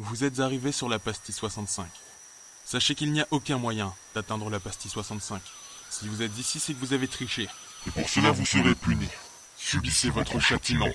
Vous êtes arrivé sur la pastille 65. Sachez qu'il n'y a aucun moyen d'atteindre la pastille 65. Si vous êtes ici, c'est que vous avez triché. Et pour cela, vous serez puni. Subissez votre châtiment.